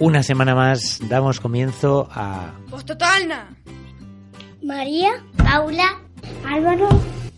Una semana más damos comienzo a Postotalna. María, Paula, Álvaro,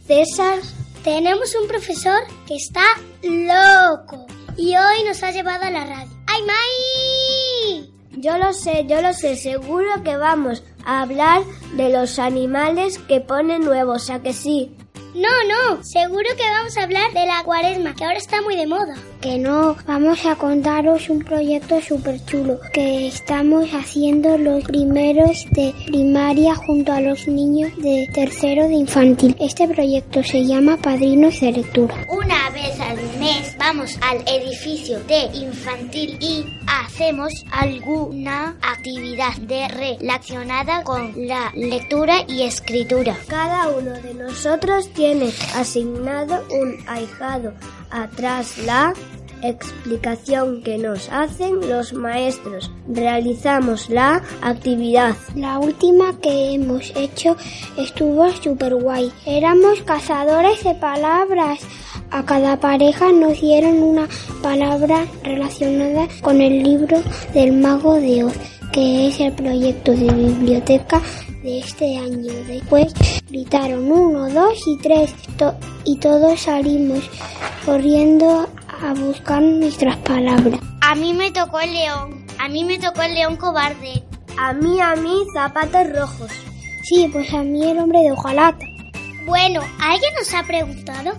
César. Tenemos un profesor que está loco y hoy nos ha llevado a la radio. ¡Ay, Mai! Yo lo sé, yo lo sé, seguro que vamos a hablar de los animales que ponen huevos, ¿a que sí? No, no, seguro que vamos a hablar de la cuaresma, que ahora está muy de moda. Que no, vamos a contaros un proyecto súper chulo que estamos haciendo los primeros de primaria junto a los niños de tercero de infantil. Este proyecto se llama Padrinos de Lectura. Una vez al mes vamos al edificio de infantil y hacemos alguna actividad de relacionada con la lectura y escritura. Cada uno de nosotros tiene asignado un ahijado atrás la explicación que nos hacen los maestros. Realizamos la actividad. La última que hemos hecho estuvo súper guay. Éramos cazadores de palabras. A cada pareja nos dieron una palabra relacionada con el libro del mago de Oz, que es el proyecto de biblioteca de este año. Después gritaron uno, dos y tres to y todos salimos corriendo a buscar nuestras palabras. A mí me tocó el león. A mí me tocó el león cobarde. A mí, a mí, zapatos rojos. Sí, pues a mí el hombre de hojalata. Bueno, ¿alguien nos ha preguntado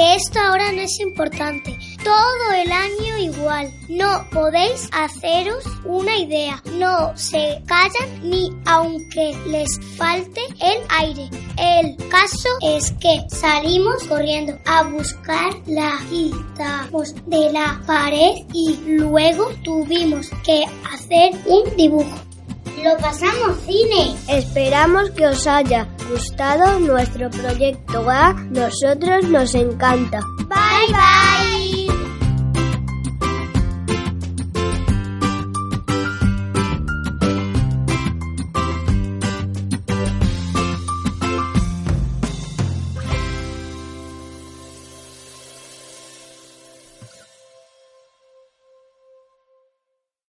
que esto ahora no es importante? Todo el año igual. No podéis haceros una idea. No se callan ni aunque les falte el aire. El caso es que salimos corriendo a buscar la quitamos de la pared y luego tuvimos que hacer un dibujo. Lo pasamos cine. Esperamos que os haya gustado nuestro proyecto. A nosotros nos encanta. Bye bye.